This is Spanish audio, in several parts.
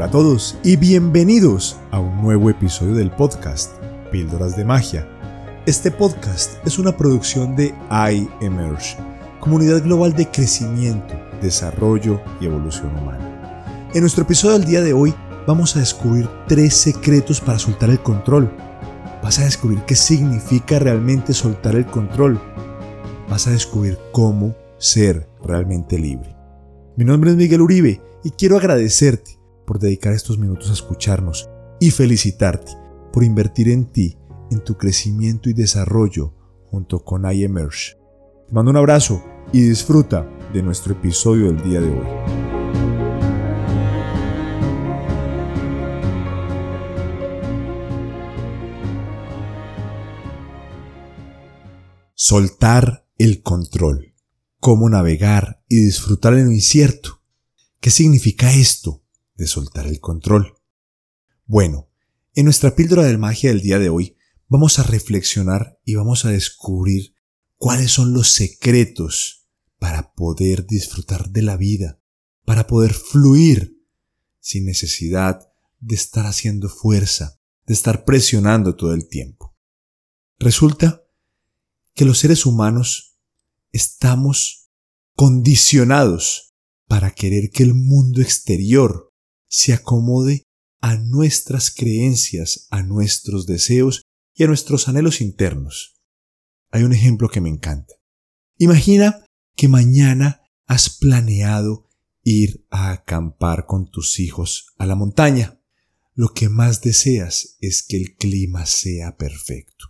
Hola a todos y bienvenidos a un nuevo episodio del podcast Píldoras de Magia. Este podcast es una producción de iEmerge, comunidad global de crecimiento, desarrollo y evolución humana. En nuestro episodio del día de hoy vamos a descubrir tres secretos para soltar el control. Vas a descubrir qué significa realmente soltar el control. Vas a descubrir cómo ser realmente libre. Mi nombre es Miguel Uribe y quiero agradecerte por dedicar estos minutos a escucharnos y felicitarte por invertir en ti, en tu crecimiento y desarrollo junto con iEmerge. Te mando un abrazo y disfruta de nuestro episodio del día de hoy. Soltar el control. Cómo navegar y disfrutar en lo incierto. ¿Qué significa esto? De soltar el control. Bueno, en nuestra píldora de magia del día de hoy vamos a reflexionar y vamos a descubrir cuáles son los secretos para poder disfrutar de la vida, para poder fluir sin necesidad de estar haciendo fuerza, de estar presionando todo el tiempo. Resulta que los seres humanos estamos condicionados para querer que el mundo exterior se acomode a nuestras creencias, a nuestros deseos y a nuestros anhelos internos. Hay un ejemplo que me encanta. Imagina que mañana has planeado ir a acampar con tus hijos a la montaña. Lo que más deseas es que el clima sea perfecto.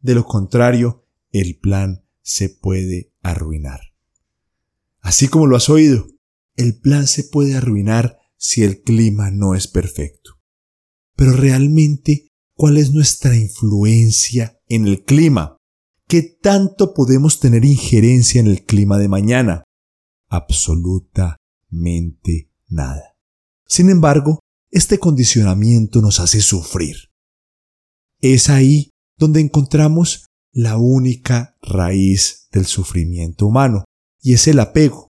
De lo contrario, el plan se puede arruinar. Así como lo has oído, el plan se puede arruinar si el clima no es perfecto. Pero realmente, ¿cuál es nuestra influencia en el clima? ¿Qué tanto podemos tener injerencia en el clima de mañana? Absolutamente nada. Sin embargo, este condicionamiento nos hace sufrir. Es ahí donde encontramos la única raíz del sufrimiento humano, y es el apego.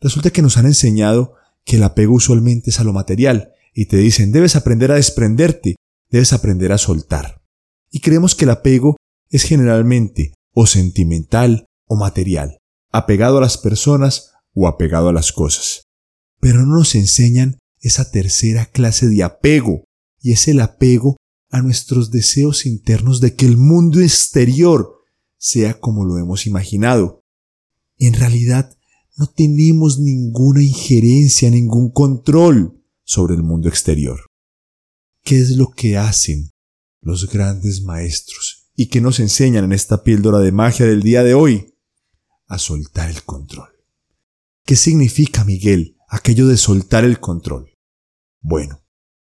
Resulta que nos han enseñado que el apego usualmente es a lo material y te dicen debes aprender a desprenderte, debes aprender a soltar. Y creemos que el apego es generalmente o sentimental o material, apegado a las personas o apegado a las cosas. Pero no nos enseñan esa tercera clase de apego, y es el apego a nuestros deseos internos de que el mundo exterior sea como lo hemos imaginado. En realidad, no tenemos ninguna injerencia, ningún control sobre el mundo exterior. ¿Qué es lo que hacen los grandes maestros y que nos enseñan en esta píldora de magia del día de hoy? A soltar el control. ¿Qué significa, Miguel, aquello de soltar el control? Bueno,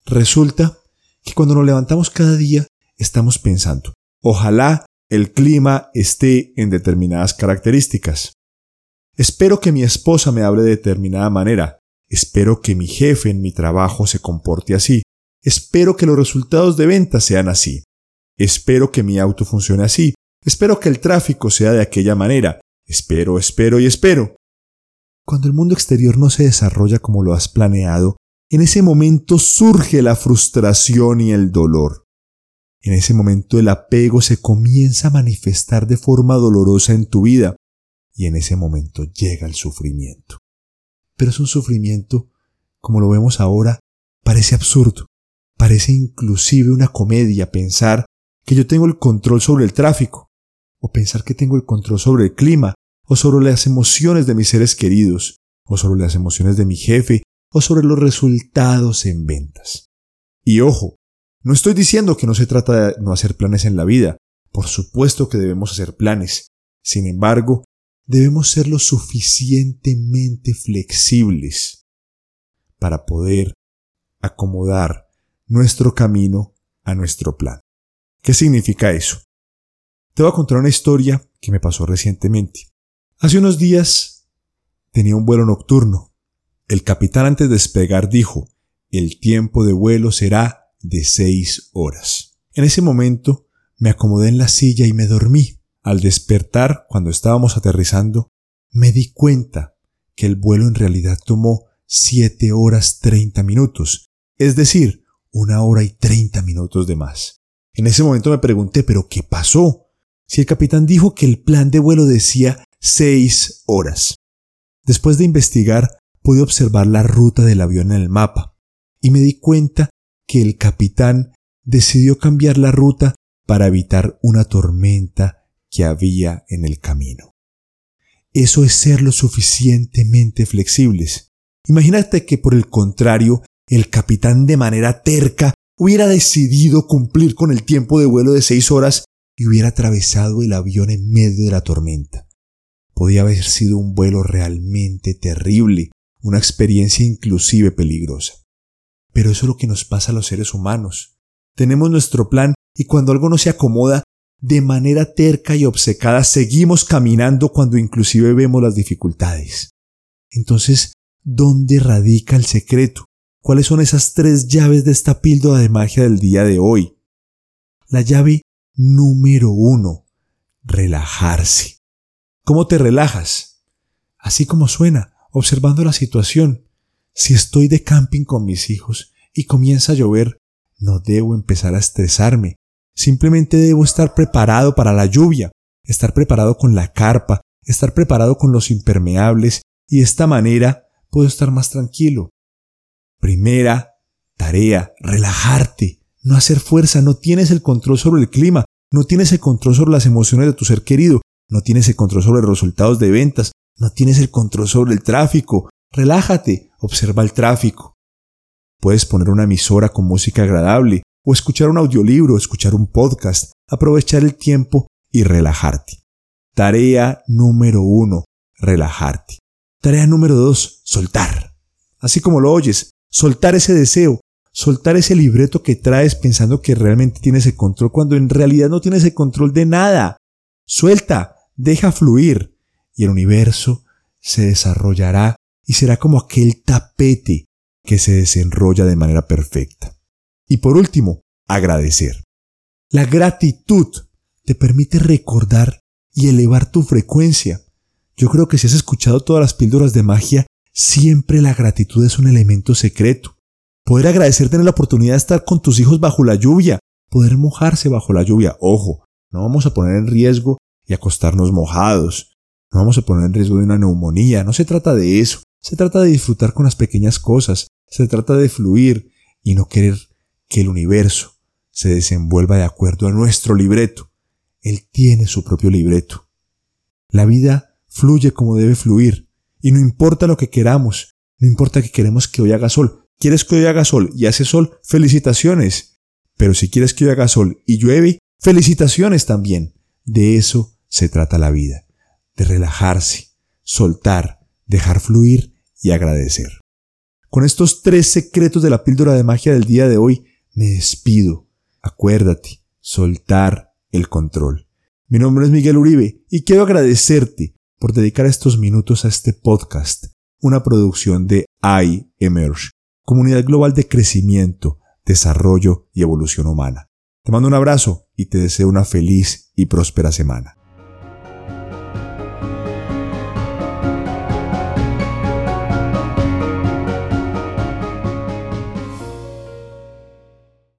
resulta que cuando nos levantamos cada día estamos pensando, ojalá el clima esté en determinadas características. Espero que mi esposa me hable de determinada manera. Espero que mi jefe en mi trabajo se comporte así. Espero que los resultados de venta sean así. Espero que mi auto funcione así. Espero que el tráfico sea de aquella manera. Espero, espero y espero. Cuando el mundo exterior no se desarrolla como lo has planeado, en ese momento surge la frustración y el dolor. En ese momento el apego se comienza a manifestar de forma dolorosa en tu vida y en ese momento llega el sufrimiento. Pero es un sufrimiento, como lo vemos ahora, parece absurdo, parece inclusive una comedia pensar que yo tengo el control sobre el tráfico, o pensar que tengo el control sobre el clima, o sobre las emociones de mis seres queridos, o sobre las emociones de mi jefe, o sobre los resultados en ventas. Y ojo, no estoy diciendo que no se trata de no hacer planes en la vida, por supuesto que debemos hacer planes. Sin embargo, debemos ser lo suficientemente flexibles para poder acomodar nuestro camino a nuestro plan. ¿Qué significa eso? Te voy a contar una historia que me pasó recientemente. Hace unos días tenía un vuelo nocturno. El capitán antes de despegar dijo, el tiempo de vuelo será de seis horas. En ese momento me acomodé en la silla y me dormí. Al despertar, cuando estábamos aterrizando, me di cuenta que el vuelo en realidad tomó 7 horas 30 minutos, es decir, una hora y 30 minutos de más. En ese momento me pregunté, ¿pero qué pasó? Si el capitán dijo que el plan de vuelo decía 6 horas. Después de investigar, pude observar la ruta del avión en el mapa y me di cuenta que el capitán decidió cambiar la ruta para evitar una tormenta que había en el camino. Eso es ser lo suficientemente flexibles. Imagínate que por el contrario, el capitán de manera terca hubiera decidido cumplir con el tiempo de vuelo de seis horas y hubiera atravesado el avión en medio de la tormenta. Podía haber sido un vuelo realmente terrible, una experiencia inclusive peligrosa. Pero eso es lo que nos pasa a los seres humanos. Tenemos nuestro plan y cuando algo no se acomoda, de manera terca y obcecada seguimos caminando cuando inclusive vemos las dificultades. Entonces, ¿dónde radica el secreto? ¿Cuáles son esas tres llaves de esta píldora de magia del día de hoy? La llave número uno, relajarse. ¿Cómo te relajas? Así como suena, observando la situación. Si estoy de camping con mis hijos y comienza a llover, no debo empezar a estresarme. Simplemente debo estar preparado para la lluvia, estar preparado con la carpa, estar preparado con los impermeables y de esta manera puedo estar más tranquilo. Primera tarea, relajarte, no hacer fuerza, no tienes el control sobre el clima, no tienes el control sobre las emociones de tu ser querido, no tienes el control sobre los resultados de ventas, no tienes el control sobre el tráfico. Relájate, observa el tráfico. Puedes poner una emisora con música agradable, o escuchar un audiolibro, escuchar un podcast, aprovechar el tiempo y relajarte. Tarea número uno, relajarte. Tarea número dos, soltar. Así como lo oyes, soltar ese deseo, soltar ese libreto que traes pensando que realmente tienes el control cuando en realidad no tienes el control de nada. Suelta, deja fluir y el universo se desarrollará y será como aquel tapete que se desenrolla de manera perfecta. Y por último, agradecer. La gratitud te permite recordar y elevar tu frecuencia. Yo creo que si has escuchado todas las píldoras de magia, siempre la gratitud es un elemento secreto. Poder agradecer tener la oportunidad de estar con tus hijos bajo la lluvia, poder mojarse bajo la lluvia. Ojo, no vamos a poner en riesgo y acostarnos mojados. No vamos a poner en riesgo de una neumonía. No se trata de eso. Se trata de disfrutar con las pequeñas cosas. Se trata de fluir y no querer que el universo se desenvuelva de acuerdo a nuestro libreto. Él tiene su propio libreto. La vida fluye como debe fluir. Y no importa lo que queramos. No importa que queremos que hoy haga sol. ¿Quieres que hoy haga sol y hace sol? Felicitaciones. Pero si quieres que hoy haga sol y llueve, felicitaciones también. De eso se trata la vida. De relajarse, soltar, dejar fluir y agradecer. Con estos tres secretos de la píldora de magia del día de hoy, me despido. Acuérdate, soltar el control. Mi nombre es Miguel Uribe y quiero agradecerte por dedicar estos minutos a este podcast, una producción de iEmerge, comunidad global de crecimiento, desarrollo y evolución humana. Te mando un abrazo y te deseo una feliz y próspera semana.